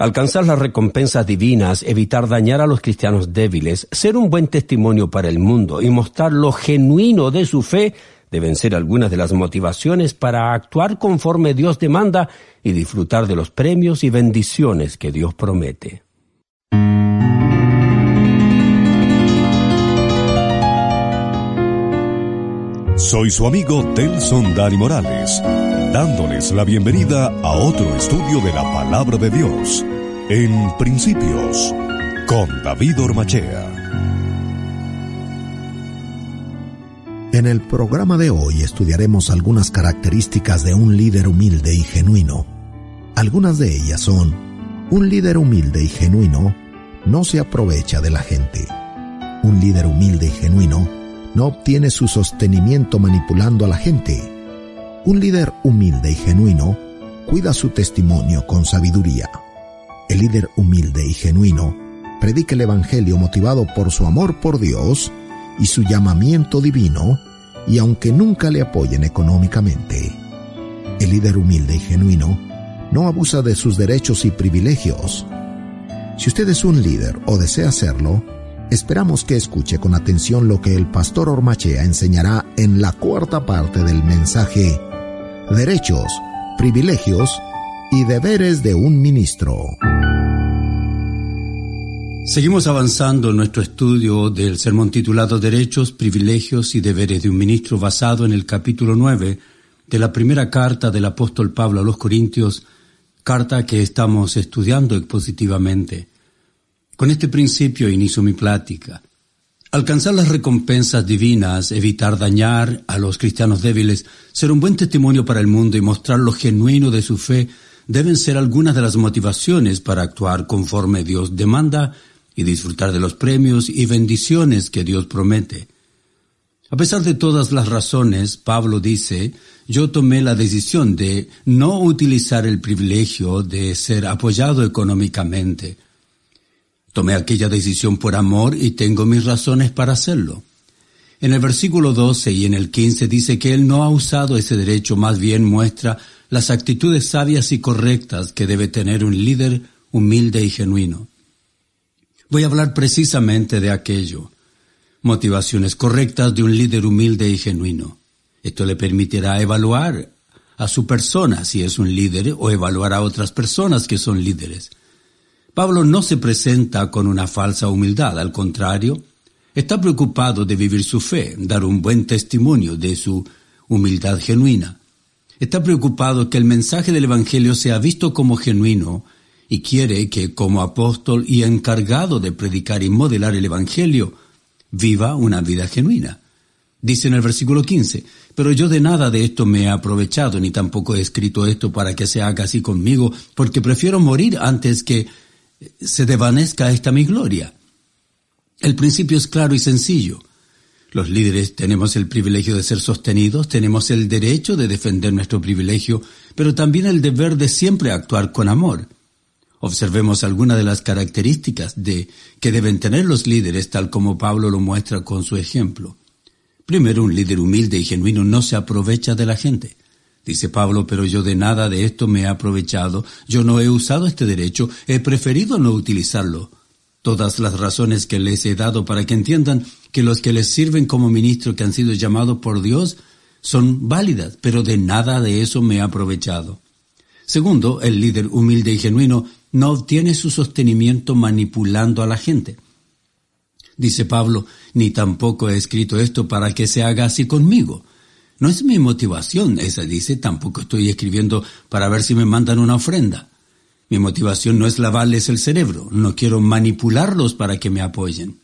Alcanzar las recompensas divinas, evitar dañar a los cristianos débiles, ser un buen testimonio para el mundo y mostrar lo genuino de su fe deben ser algunas de las motivaciones para actuar conforme Dios demanda y disfrutar de los premios y bendiciones que Dios promete. Soy su amigo Telson Dani Morales, dándoles la bienvenida a otro estudio de la palabra de Dios, en Principios, con David Ormachea. En el programa de hoy estudiaremos algunas características de un líder humilde y genuino. Algunas de ellas son, un líder humilde y genuino no se aprovecha de la gente. Un líder humilde y genuino no obtiene su sostenimiento manipulando a la gente. Un líder humilde y genuino cuida su testimonio con sabiduría. El líder humilde y genuino predica el Evangelio motivado por su amor por Dios y su llamamiento divino, y aunque nunca le apoyen económicamente. El líder humilde y genuino no abusa de sus derechos y privilegios. Si usted es un líder o desea serlo, Esperamos que escuche con atención lo que el pastor Ormachea enseñará en la cuarta parte del mensaje Derechos, privilegios y deberes de un ministro. Seguimos avanzando en nuestro estudio del sermón titulado Derechos, privilegios y deberes de un ministro basado en el capítulo 9 de la primera carta del apóstol Pablo a los Corintios, carta que estamos estudiando expositivamente. Con este principio inicio mi plática. Alcanzar las recompensas divinas, evitar dañar a los cristianos débiles, ser un buen testimonio para el mundo y mostrar lo genuino de su fe deben ser algunas de las motivaciones para actuar conforme Dios demanda y disfrutar de los premios y bendiciones que Dios promete. A pesar de todas las razones, Pablo dice, yo tomé la decisión de no utilizar el privilegio de ser apoyado económicamente Tomé aquella decisión por amor y tengo mis razones para hacerlo. En el versículo 12 y en el 15 dice que él no ha usado ese derecho, más bien muestra las actitudes sabias y correctas que debe tener un líder humilde y genuino. Voy a hablar precisamente de aquello. Motivaciones correctas de un líder humilde y genuino. Esto le permitirá evaluar a su persona si es un líder o evaluar a otras personas que son líderes. Pablo no se presenta con una falsa humildad, al contrario, está preocupado de vivir su fe, dar un buen testimonio de su humildad genuina. Está preocupado que el mensaje del Evangelio sea visto como genuino y quiere que como apóstol y encargado de predicar y modelar el Evangelio, viva una vida genuina. Dice en el versículo 15, pero yo de nada de esto me he aprovechado, ni tampoco he escrito esto para que se haga así conmigo, porque prefiero morir antes que se desvanezca esta mi gloria. El principio es claro y sencillo. Los líderes tenemos el privilegio de ser sostenidos, tenemos el derecho de defender nuestro privilegio, pero también el deber de siempre actuar con amor. Observemos algunas de las características de que deben tener los líderes, tal como Pablo lo muestra con su ejemplo. Primero, un líder humilde y genuino no se aprovecha de la gente. Dice Pablo, pero yo de nada de esto me he aprovechado, yo no he usado este derecho, he preferido no utilizarlo. Todas las razones que les he dado para que entiendan que los que les sirven como ministro que han sido llamados por Dios son válidas, pero de nada de eso me he aprovechado. Segundo, el líder humilde y genuino no obtiene su sostenimiento manipulando a la gente. Dice Pablo, ni tampoco he escrito esto para que se haga así conmigo. No es mi motivación, esa dice, tampoco estoy escribiendo para ver si me mandan una ofrenda. Mi motivación no es lavarles el cerebro, no quiero manipularlos para que me apoyen.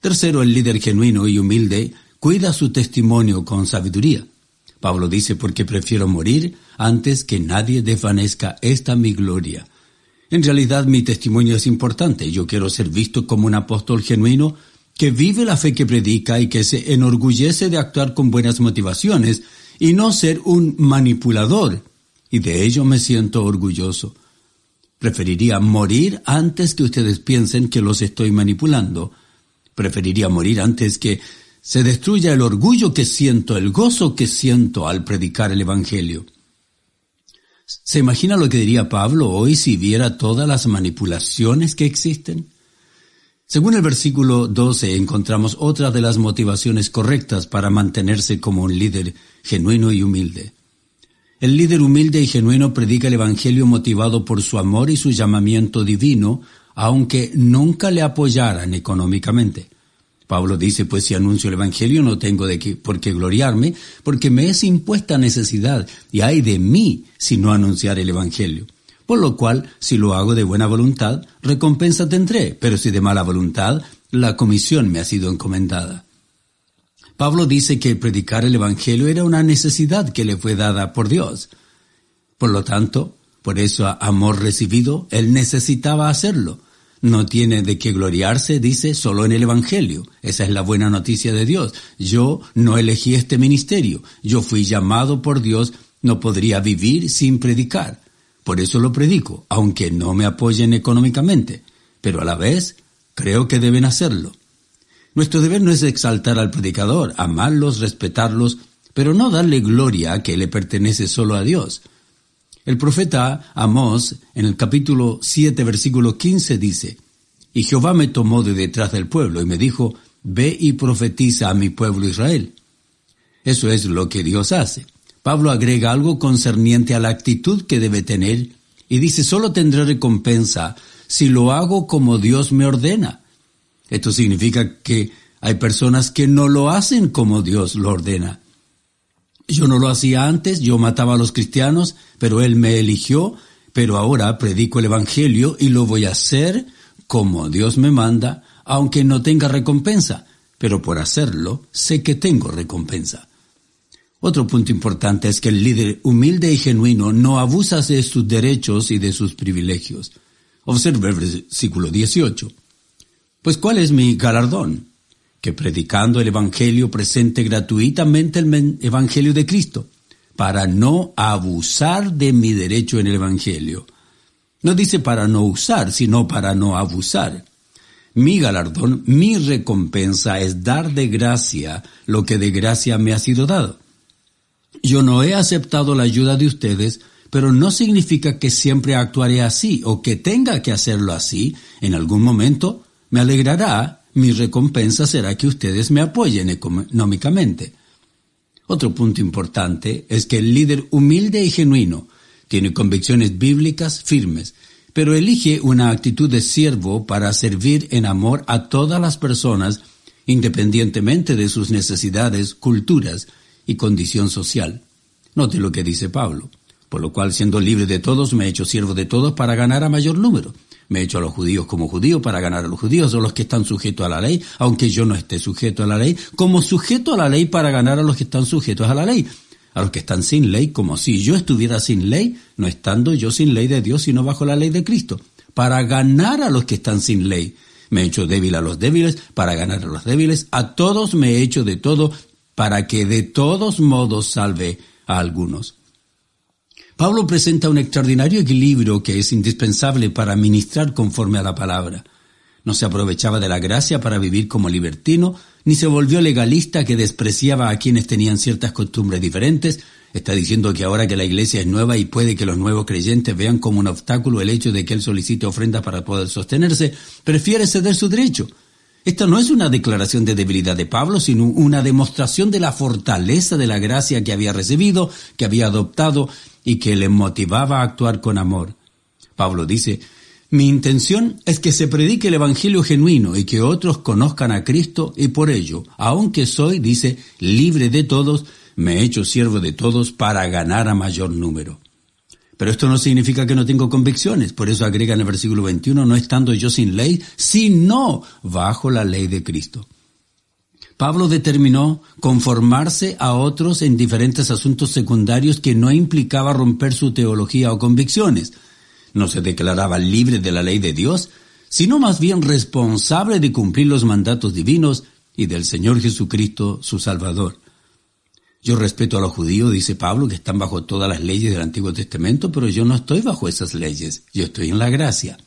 Tercero, el líder genuino y humilde cuida su testimonio con sabiduría. Pablo dice, porque prefiero morir antes que nadie desvanezca esta mi gloria. En realidad mi testimonio es importante. Yo quiero ser visto como un apóstol genuino que vive la fe que predica y que se enorgullece de actuar con buenas motivaciones y no ser un manipulador. Y de ello me siento orgulloso. Preferiría morir antes que ustedes piensen que los estoy manipulando. Preferiría morir antes que se destruya el orgullo que siento, el gozo que siento al predicar el Evangelio. ¿Se imagina lo que diría Pablo hoy si viera todas las manipulaciones que existen? Según el versículo 12 encontramos otra de las motivaciones correctas para mantenerse como un líder genuino y humilde. El líder humilde y genuino predica el Evangelio motivado por su amor y su llamamiento divino, aunque nunca le apoyaran económicamente. Pablo dice, pues si anuncio el Evangelio no tengo de qué, por qué gloriarme, porque me es impuesta necesidad, y hay de mí si no anunciar el Evangelio. Por lo cual, si lo hago de buena voluntad, recompensa tendré, pero si de mala voluntad, la comisión me ha sido encomendada. Pablo dice que predicar el Evangelio era una necesidad que le fue dada por Dios. Por lo tanto, por eso amor recibido, él necesitaba hacerlo no tiene de qué gloriarse, dice, solo en el Evangelio. Esa es la buena noticia de Dios. Yo no elegí este ministerio. Yo fui llamado por Dios, no podría vivir sin predicar. Por eso lo predico, aunque no me apoyen económicamente. Pero a la vez, creo que deben hacerlo. Nuestro deber no es exaltar al predicador, amarlos, respetarlos, pero no darle gloria que le pertenece solo a Dios. El profeta Amós, en el capítulo 7, versículo 15, dice, Y Jehová me tomó de detrás del pueblo y me dijo, Ve y profetiza a mi pueblo Israel. Eso es lo que Dios hace. Pablo agrega algo concerniente a la actitud que debe tener y dice, solo tendré recompensa si lo hago como Dios me ordena. Esto significa que hay personas que no lo hacen como Dios lo ordena. Yo no lo hacía antes, yo mataba a los cristianos, pero Él me eligió, pero ahora predico el Evangelio y lo voy a hacer como Dios me manda, aunque no tenga recompensa, pero por hacerlo sé que tengo recompensa. Otro punto importante es que el líder humilde y genuino no abusa de sus derechos y de sus privilegios. Observe el versículo 18. Pues ¿cuál es mi galardón? que predicando el Evangelio presente gratuitamente el Evangelio de Cristo, para no abusar de mi derecho en el Evangelio. No dice para no usar, sino para no abusar. Mi galardón, mi recompensa es dar de gracia lo que de gracia me ha sido dado. Yo no he aceptado la ayuda de ustedes, pero no significa que siempre actuaré así o que tenga que hacerlo así. En algún momento me alegrará mi recompensa será que ustedes me apoyen económicamente. Otro punto importante es que el líder humilde y genuino tiene convicciones bíblicas firmes, pero elige una actitud de siervo para servir en amor a todas las personas independientemente de sus necesidades, culturas y condición social. Note lo que dice Pablo. Por lo cual, siendo libre de todos, me he hecho siervo de todos para ganar a mayor número. Me he hecho a los judíos como judíos para ganar a los judíos o los que están sujetos a la ley, aunque yo no esté sujeto a la ley, como sujeto a la ley para ganar a los que están sujetos a la ley. A los que están sin ley, como si yo estuviera sin ley, no estando yo sin ley de Dios, sino bajo la ley de Cristo. Para ganar a los que están sin ley. Me he hecho débil a los débiles para ganar a los débiles. A todos me he hecho de todo para que de todos modos salve a algunos. Pablo presenta un extraordinario equilibrio que es indispensable para ministrar conforme a la palabra. No se aprovechaba de la gracia para vivir como libertino, ni se volvió legalista que despreciaba a quienes tenían ciertas costumbres diferentes. Está diciendo que ahora que la iglesia es nueva y puede que los nuevos creyentes vean como un obstáculo el hecho de que él solicite ofrendas para poder sostenerse, prefiere ceder su derecho. Esta no es una declaración de debilidad de Pablo, sino una demostración de la fortaleza de la gracia que había recibido, que había adoptado y que le motivaba a actuar con amor. Pablo dice, mi intención es que se predique el Evangelio genuino y que otros conozcan a Cristo y por ello, aunque soy, dice, libre de todos, me he hecho siervo de todos para ganar a mayor número. Pero esto no significa que no tengo convicciones, por eso agrega en el versículo 21, no estando yo sin ley, sino bajo la ley de Cristo. Pablo determinó conformarse a otros en diferentes asuntos secundarios que no implicaba romper su teología o convicciones. no se declaraba libre de la ley de Dios, sino más bien responsable de cumplir los mandatos divinos y del Señor Jesucristo, su Salvador. Yo respeto a los judíos, dice Pablo, que están bajo todas las leyes del Antiguo Testamento, pero yo no estoy bajo esas leyes, yo estoy en la gracia.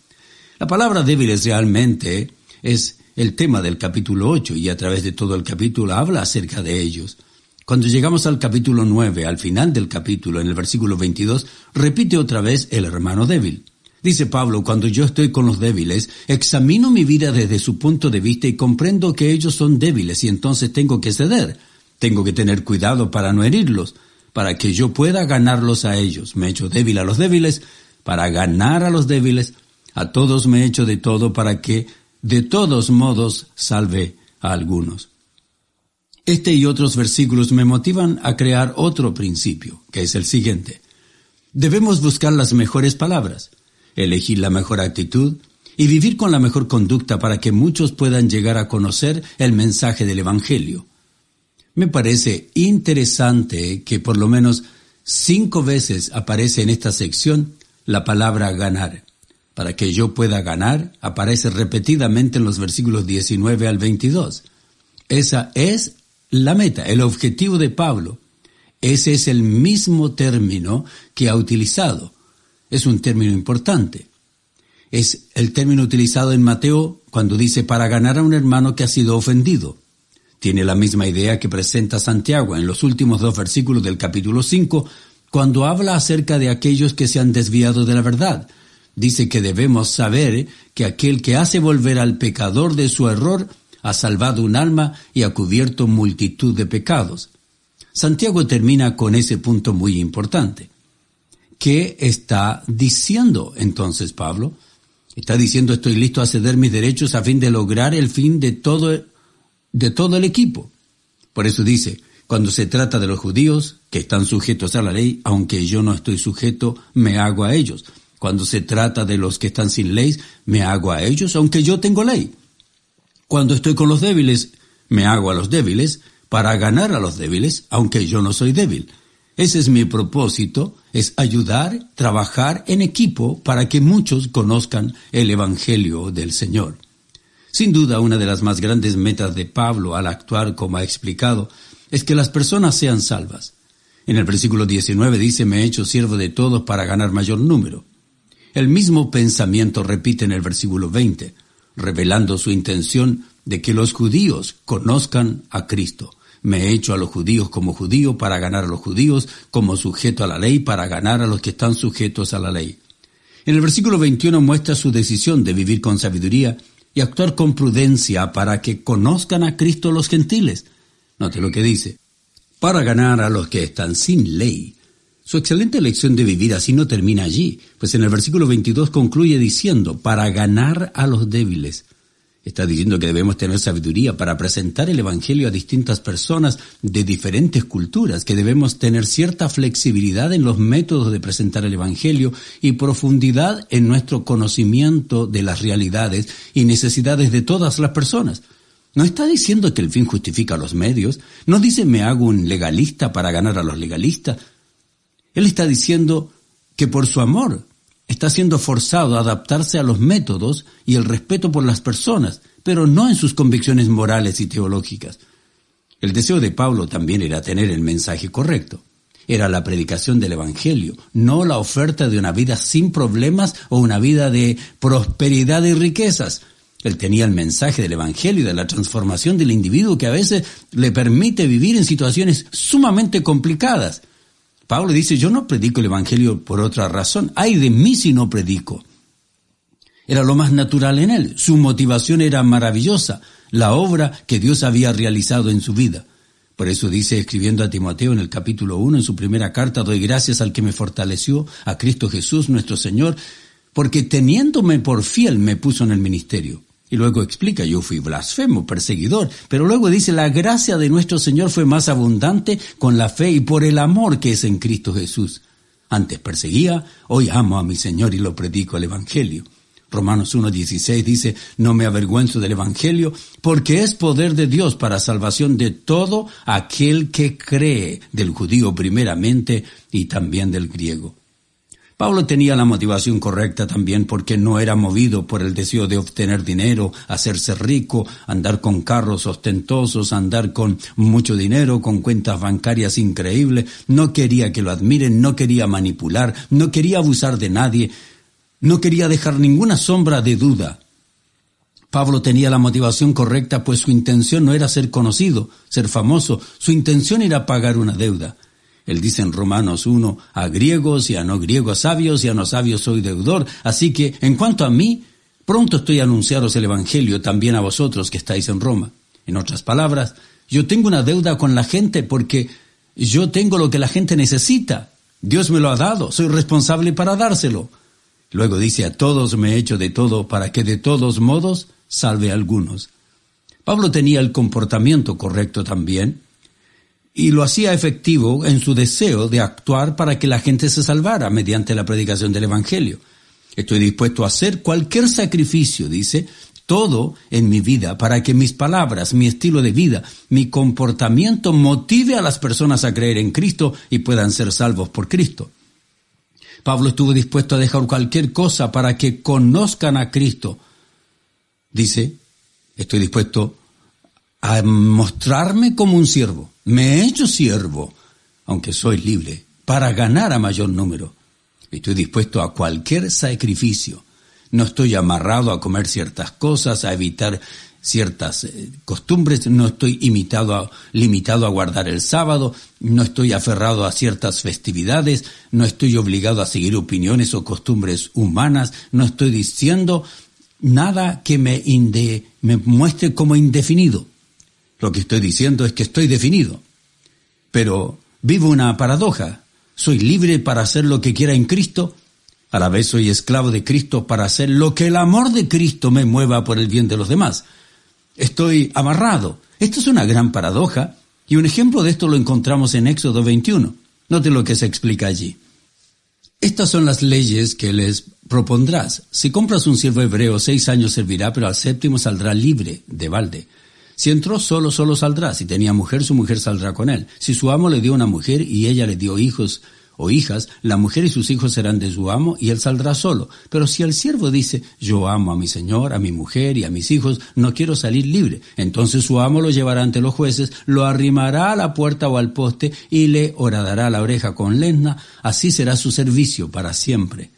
La palabra débiles realmente es el tema del capítulo 8 y a través de todo el capítulo habla acerca de ellos. Cuando llegamos al capítulo 9, al final del capítulo, en el versículo 22, repite otra vez el hermano débil. Dice Pablo, cuando yo estoy con los débiles, examino mi vida desde su punto de vista y comprendo que ellos son débiles y entonces tengo que ceder. Tengo que tener cuidado para no herirlos, para que yo pueda ganarlos a ellos. Me he hecho débil a los débiles, para ganar a los débiles. A todos me he hecho de todo para que de todos modos salve a algunos. Este y otros versículos me motivan a crear otro principio, que es el siguiente. Debemos buscar las mejores palabras, elegir la mejor actitud y vivir con la mejor conducta para que muchos puedan llegar a conocer el mensaje del Evangelio. Me parece interesante que por lo menos cinco veces aparece en esta sección la palabra ganar. Para que yo pueda ganar aparece repetidamente en los versículos 19 al 22. Esa es la meta, el objetivo de Pablo. Ese es el mismo término que ha utilizado. Es un término importante. Es el término utilizado en Mateo cuando dice para ganar a un hermano que ha sido ofendido. Tiene la misma idea que presenta Santiago en los últimos dos versículos del capítulo 5, cuando habla acerca de aquellos que se han desviado de la verdad. Dice que debemos saber que aquel que hace volver al pecador de su error ha salvado un alma y ha cubierto multitud de pecados. Santiago termina con ese punto muy importante. ¿Qué está diciendo entonces Pablo? Está diciendo estoy listo a ceder mis derechos a fin de lograr el fin de todo, de todo el equipo. Por eso dice, cuando se trata de los judíos que están sujetos a la ley, aunque yo no estoy sujeto, me hago a ellos. Cuando se trata de los que están sin ley, me hago a ellos, aunque yo tengo ley. Cuando estoy con los débiles, me hago a los débiles para ganar a los débiles, aunque yo no soy débil. Ese es mi propósito, es ayudar, trabajar en equipo para que muchos conozcan el Evangelio del Señor. Sin duda, una de las más grandes metas de Pablo al actuar como ha explicado es que las personas sean salvas. En el versículo 19 dice, me he hecho siervo de todos para ganar mayor número. El mismo pensamiento repite en el versículo 20 revelando su intención de que los judíos conozcan a Cristo. Me he hecho a los judíos como judío para ganar a los judíos, como sujeto a la ley para ganar a los que están sujetos a la ley. En el versículo 21 muestra su decisión de vivir con sabiduría y actuar con prudencia para que conozcan a Cristo los gentiles. Note lo que dice. Para ganar a los que están sin ley, su excelente elección de vivir así no termina allí, pues en el versículo 22 concluye diciendo, para ganar a los débiles. Está diciendo que debemos tener sabiduría para presentar el Evangelio a distintas personas de diferentes culturas, que debemos tener cierta flexibilidad en los métodos de presentar el Evangelio y profundidad en nuestro conocimiento de las realidades y necesidades de todas las personas. No está diciendo que el fin justifica los medios, no dice me hago un legalista para ganar a los legalistas, él está diciendo que por su amor está siendo forzado a adaptarse a los métodos y el respeto por las personas, pero no en sus convicciones morales y teológicas. El deseo de Pablo también era tener el mensaje correcto. Era la predicación del Evangelio, no la oferta de una vida sin problemas o una vida de prosperidad y riquezas. Él tenía el mensaje del Evangelio y de la transformación del individuo que a veces le permite vivir en situaciones sumamente complicadas. Pablo dice, yo no predico el Evangelio por otra razón. Ay de mí si no predico. Era lo más natural en él. Su motivación era maravillosa, la obra que Dios había realizado en su vida. Por eso dice, escribiendo a Timoteo en el capítulo 1, en su primera carta, doy gracias al que me fortaleció, a Cristo Jesús nuestro Señor, porque teniéndome por fiel me puso en el ministerio. Y luego explica, yo fui blasfemo, perseguidor, pero luego dice, la gracia de nuestro Señor fue más abundante con la fe y por el amor que es en Cristo Jesús. Antes perseguía, hoy amo a mi Señor y lo predico el Evangelio. Romanos 1.16 dice, no me avergüenzo del Evangelio, porque es poder de Dios para salvación de todo aquel que cree, del judío primeramente y también del griego. Pablo tenía la motivación correcta también porque no era movido por el deseo de obtener dinero, hacerse rico, andar con carros ostentosos, andar con mucho dinero, con cuentas bancarias increíbles, no quería que lo admiren, no quería manipular, no quería abusar de nadie, no quería dejar ninguna sombra de duda. Pablo tenía la motivación correcta, pues su intención no era ser conocido, ser famoso, su intención era pagar una deuda. Él dice en Romanos 1, a griegos y a no griegos sabios y a no sabios soy deudor. Así que, en cuanto a mí, pronto estoy a anunciaros el Evangelio también a vosotros que estáis en Roma. En otras palabras, yo tengo una deuda con la gente porque yo tengo lo que la gente necesita. Dios me lo ha dado, soy responsable para dárselo. Luego dice, a todos me he hecho de todo para que de todos modos salve a algunos. Pablo tenía el comportamiento correcto también, y lo hacía efectivo en su deseo de actuar para que la gente se salvara mediante la predicación del Evangelio. Estoy dispuesto a hacer cualquier sacrificio, dice, todo en mi vida para que mis palabras, mi estilo de vida, mi comportamiento motive a las personas a creer en Cristo y puedan ser salvos por Cristo. Pablo estuvo dispuesto a dejar cualquier cosa para que conozcan a Cristo. Dice, estoy dispuesto a mostrarme como un siervo. Me he hecho siervo, aunque soy libre, para ganar a mayor número. Estoy dispuesto a cualquier sacrificio. No estoy amarrado a comer ciertas cosas, a evitar ciertas eh, costumbres, no estoy imitado limitado a guardar el sábado, no estoy aferrado a ciertas festividades, no estoy obligado a seguir opiniones o costumbres humanas, no estoy diciendo nada que me, me muestre como indefinido. Lo que estoy diciendo es que estoy definido. Pero vivo una paradoja. Soy libre para hacer lo que quiera en Cristo. A la vez soy esclavo de Cristo para hacer lo que el amor de Cristo me mueva por el bien de los demás. Estoy amarrado. Esto es una gran paradoja y un ejemplo de esto lo encontramos en Éxodo 21. Note lo que se explica allí. Estas son las leyes que les propondrás. Si compras un siervo hebreo, seis años servirá, pero al séptimo saldrá libre de balde. Si entró solo, solo saldrá. Si tenía mujer, su mujer saldrá con él. Si su amo le dio una mujer y ella le dio hijos o hijas, la mujer y sus hijos serán de su amo y él saldrá solo. Pero si el siervo dice, yo amo a mi señor, a mi mujer y a mis hijos, no quiero salir libre, entonces su amo lo llevará ante los jueces, lo arrimará a la puerta o al poste y le horadará la oreja con lesna, así será su servicio para siempre.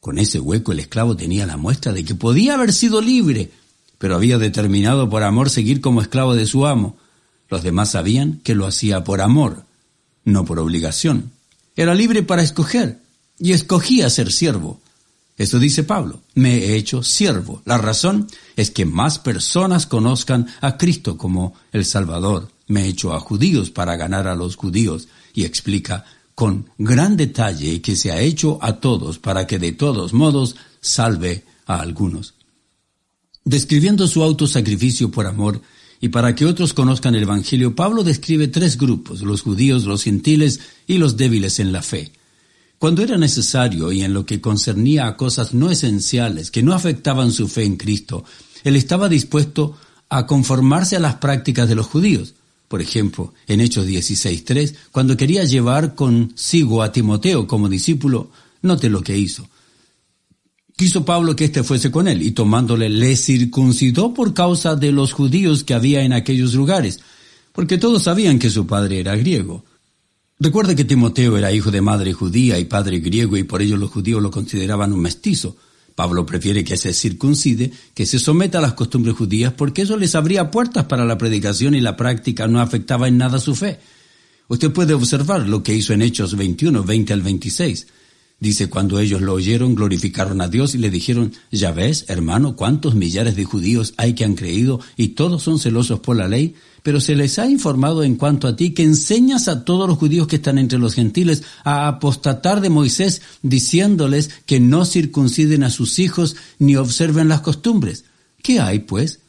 Con ese hueco el esclavo tenía la muestra de que podía haber sido libre, pero había determinado por amor seguir como esclavo de su amo. Los demás sabían que lo hacía por amor, no por obligación. Era libre para escoger y escogía ser siervo. Eso dice Pablo, me he hecho siervo. La razón es que más personas conozcan a Cristo como el Salvador. Me he hecho a judíos para ganar a los judíos y explica con gran detalle que se ha hecho a todos para que de todos modos salve a algunos. Describiendo su autosacrificio por amor y para que otros conozcan el Evangelio, Pablo describe tres grupos, los judíos, los gentiles y los débiles en la fe. Cuando era necesario y en lo que concernía a cosas no esenciales que no afectaban su fe en Cristo, él estaba dispuesto a conformarse a las prácticas de los judíos. Por ejemplo, en Hechos 16.3, cuando quería llevar consigo a Timoteo como discípulo, note lo que hizo. Quiso Pablo que éste fuese con él, y tomándole le circuncidó por causa de los judíos que había en aquellos lugares, porque todos sabían que su padre era griego. Recuerde que Timoteo era hijo de madre judía y padre griego, y por ello los judíos lo consideraban un mestizo. Pablo prefiere que se circuncide, que se someta a las costumbres judías, porque eso les abría puertas para la predicación y la práctica no afectaba en nada su fe. Usted puede observar lo que hizo en Hechos 21, 20 al 26. Dice, cuando ellos lo oyeron, glorificaron a Dios y le dijeron, ya ves, hermano, cuántos millares de judíos hay que han creído y todos son celosos por la ley, pero se les ha informado en cuanto a ti que enseñas a todos los judíos que están entre los gentiles a apostatar de Moisés, diciéndoles que no circunciden a sus hijos ni observen las costumbres. ¿Qué hay, pues?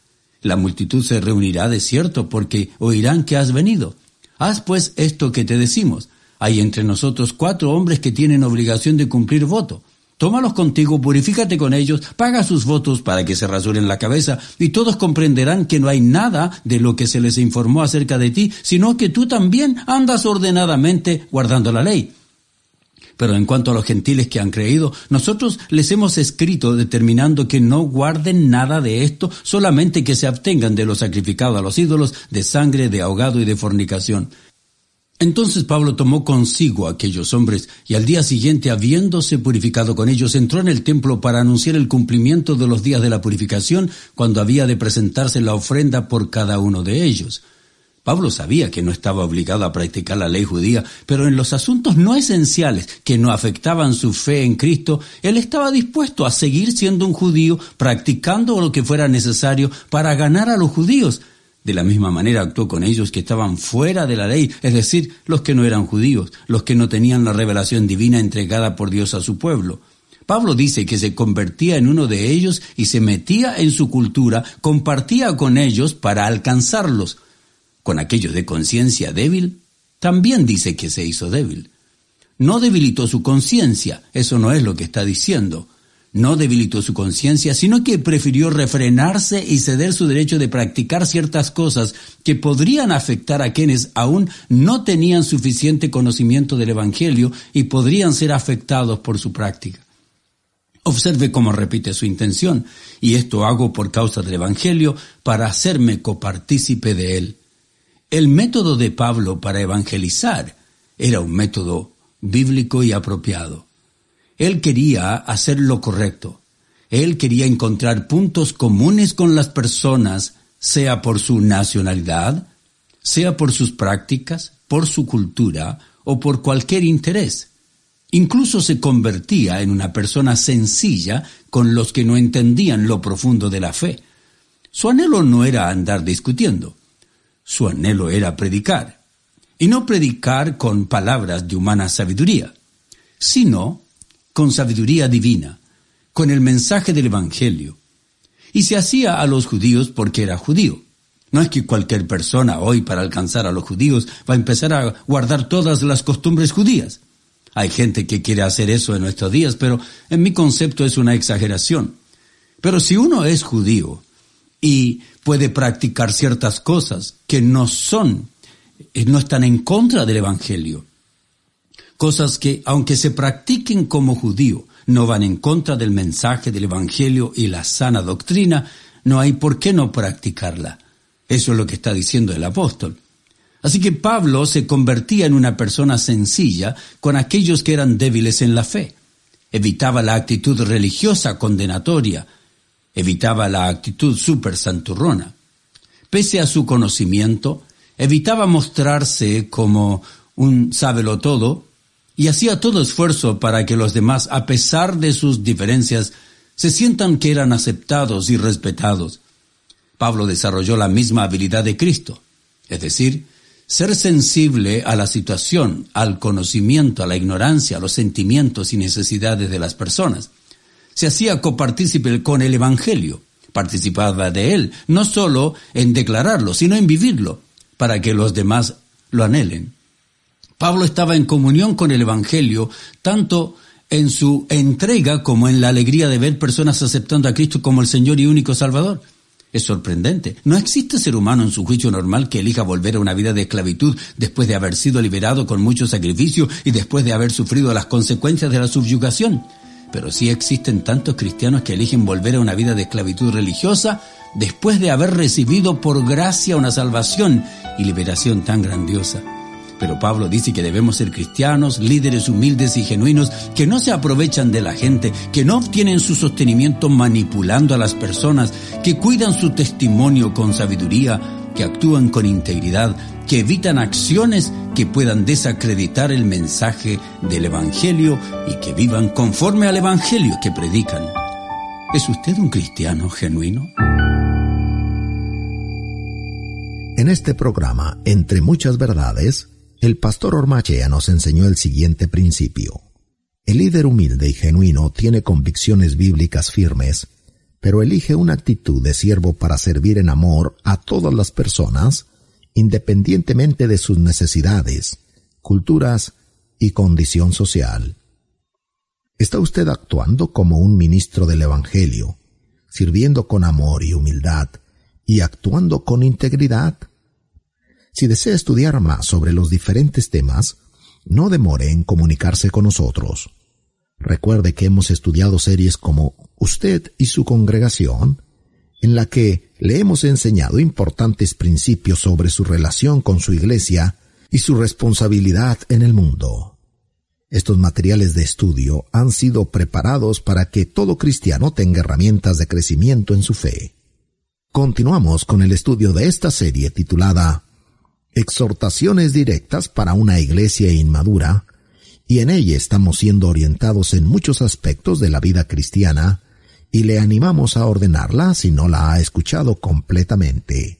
La multitud se reunirá de cierto porque oirán que has venido. Haz pues esto que te decimos hay entre nosotros cuatro hombres que tienen obligación de cumplir voto. Tómalos contigo, purifícate con ellos, paga sus votos para que se rasuren la cabeza, y todos comprenderán que no hay nada de lo que se les informó acerca de ti, sino que tú también andas ordenadamente guardando la ley. Pero en cuanto a los gentiles que han creído, nosotros les hemos escrito determinando que no guarden nada de esto, solamente que se abstengan de lo sacrificado a los ídolos, de sangre, de ahogado y de fornicación. Entonces Pablo tomó consigo a aquellos hombres y al día siguiente, habiéndose purificado con ellos, entró en el templo para anunciar el cumplimiento de los días de la purificación, cuando había de presentarse la ofrenda por cada uno de ellos. Pablo sabía que no estaba obligado a practicar la ley judía, pero en los asuntos no esenciales que no afectaban su fe en Cristo, él estaba dispuesto a seguir siendo un judío, practicando lo que fuera necesario para ganar a los judíos. De la misma manera actuó con ellos que estaban fuera de la ley, es decir, los que no eran judíos, los que no tenían la revelación divina entregada por Dios a su pueblo. Pablo dice que se convertía en uno de ellos y se metía en su cultura, compartía con ellos para alcanzarlos con aquellos de conciencia débil, también dice que se hizo débil. No debilitó su conciencia, eso no es lo que está diciendo. No debilitó su conciencia, sino que prefirió refrenarse y ceder su derecho de practicar ciertas cosas que podrían afectar a quienes aún no tenían suficiente conocimiento del Evangelio y podrían ser afectados por su práctica. Observe cómo repite su intención, y esto hago por causa del Evangelio para hacerme copartícipe de él. El método de Pablo para evangelizar era un método bíblico y apropiado. Él quería hacer lo correcto. Él quería encontrar puntos comunes con las personas, sea por su nacionalidad, sea por sus prácticas, por su cultura o por cualquier interés. Incluso se convertía en una persona sencilla con los que no entendían lo profundo de la fe. Su anhelo no era andar discutiendo. Su anhelo era predicar, y no predicar con palabras de humana sabiduría, sino con sabiduría divina, con el mensaje del Evangelio. Y se hacía a los judíos porque era judío. No es que cualquier persona hoy para alcanzar a los judíos va a empezar a guardar todas las costumbres judías. Hay gente que quiere hacer eso en nuestros días, pero en mi concepto es una exageración. Pero si uno es judío y puede practicar ciertas cosas que no son, eh, no están en contra del Evangelio. Cosas que, aunque se practiquen como judío, no van en contra del mensaje del Evangelio y la sana doctrina, no hay por qué no practicarla. Eso es lo que está diciendo el apóstol. Así que Pablo se convertía en una persona sencilla con aquellos que eran débiles en la fe. Evitaba la actitud religiosa condenatoria, evitaba la actitud súper santurrona. Pese a su conocimiento, evitaba mostrarse como un sábelo todo y hacía todo esfuerzo para que los demás, a pesar de sus diferencias, se sientan que eran aceptados y respetados. Pablo desarrolló la misma habilidad de Cristo, es decir, ser sensible a la situación, al conocimiento, a la ignorancia, a los sentimientos y necesidades de las personas se hacía copartícipe con el Evangelio, participaba de él, no solo en declararlo, sino en vivirlo, para que los demás lo anhelen. Pablo estaba en comunión con el Evangelio, tanto en su entrega como en la alegría de ver personas aceptando a Cristo como el Señor y único Salvador. Es sorprendente. No existe ser humano en su juicio normal que elija volver a una vida de esclavitud después de haber sido liberado con mucho sacrificio y después de haber sufrido las consecuencias de la subyugación pero sí existen tantos cristianos que eligen volver a una vida de esclavitud religiosa después de haber recibido por gracia una salvación y liberación tan grandiosa. Pero Pablo dice que debemos ser cristianos, líderes humildes y genuinos, que no se aprovechan de la gente, que no obtienen su sostenimiento manipulando a las personas, que cuidan su testimonio con sabiduría, que actúan con integridad, que evitan acciones que puedan desacreditar el mensaje del Evangelio y que vivan conforme al Evangelio que predican. ¿Es usted un cristiano genuino? En este programa, entre muchas verdades, el pastor Ormachea nos enseñó el siguiente principio. El líder humilde y genuino tiene convicciones bíblicas firmes, pero elige una actitud de siervo para servir en amor a todas las personas, independientemente de sus necesidades, culturas y condición social. ¿Está usted actuando como un ministro del Evangelio, sirviendo con amor y humildad y actuando con integridad? Si desea estudiar más sobre los diferentes temas, no demore en comunicarse con nosotros. Recuerde que hemos estudiado series como Usted y su congregación, en la que le hemos enseñado importantes principios sobre su relación con su iglesia y su responsabilidad en el mundo. Estos materiales de estudio han sido preparados para que todo cristiano tenga herramientas de crecimiento en su fe. Continuamos con el estudio de esta serie titulada Exhortaciones directas para una iglesia inmadura, y en ella estamos siendo orientados en muchos aspectos de la vida cristiana y le animamos a ordenarla si no la ha escuchado completamente.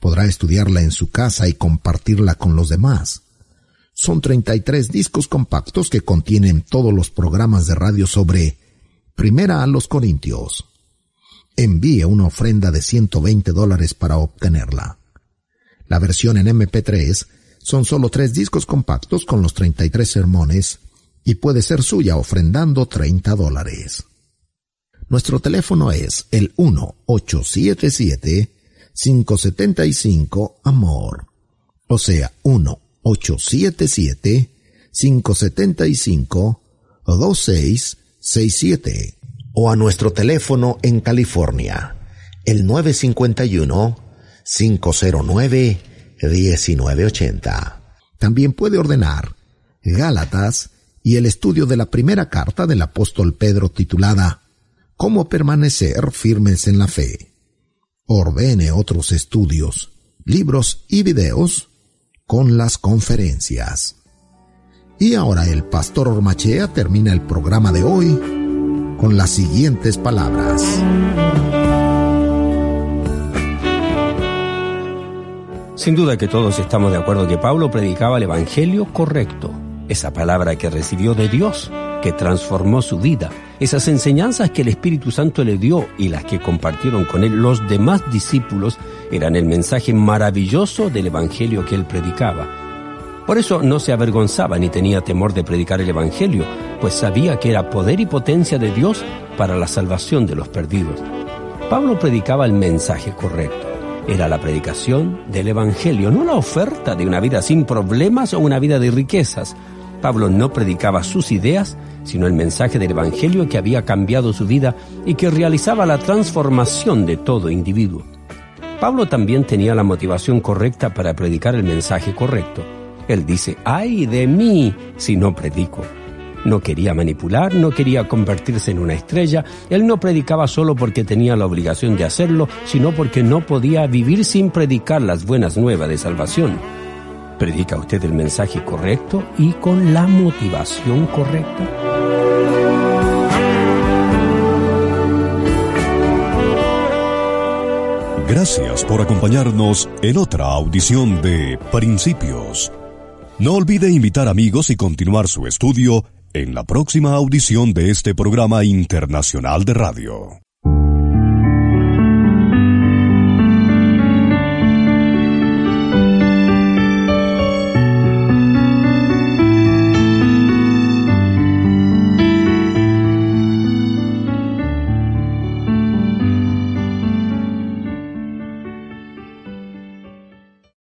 Podrá estudiarla en su casa y compartirla con los demás. Son 33 discos compactos que contienen todos los programas de radio sobre Primera a los Corintios. Envíe una ofrenda de 120 dólares para obtenerla. La versión en MP3 son solo tres discos compactos con los 33 sermones y puede ser suya ofrendando 30 dólares. Nuestro teléfono es el 1-877-575 O sea, 1-877-575-2667. O a nuestro teléfono en California, el 951-509-1980. También puede ordenar Gálatas y el estudio de la primera carta del apóstol Pedro titulada cómo permanecer firmes en la fe. Ordene otros estudios, libros y videos con las conferencias. Y ahora el pastor Ormachea termina el programa de hoy con las siguientes palabras. Sin duda que todos estamos de acuerdo que Pablo predicaba el Evangelio correcto, esa palabra que recibió de Dios, que transformó su vida esas enseñanzas que el Espíritu Santo le dio y las que compartieron con él los demás discípulos eran el mensaje maravilloso del Evangelio que él predicaba. Por eso no se avergonzaba ni tenía temor de predicar el Evangelio, pues sabía que era poder y potencia de Dios para la salvación de los perdidos. Pablo predicaba el mensaje correcto. Era la predicación del Evangelio, no la oferta de una vida sin problemas o una vida de riquezas. Pablo no predicaba sus ideas, sino el mensaje del Evangelio que había cambiado su vida y que realizaba la transformación de todo individuo. Pablo también tenía la motivación correcta para predicar el mensaje correcto. Él dice, ay de mí si no predico. No quería manipular, no quería convertirse en una estrella, él no predicaba solo porque tenía la obligación de hacerlo, sino porque no podía vivir sin predicar las buenas nuevas de salvación. ¿Predica usted el mensaje correcto y con la motivación correcta? Gracias por acompañarnos en otra audición de Principios. No olvide invitar amigos y continuar su estudio en la próxima audición de este programa internacional de radio.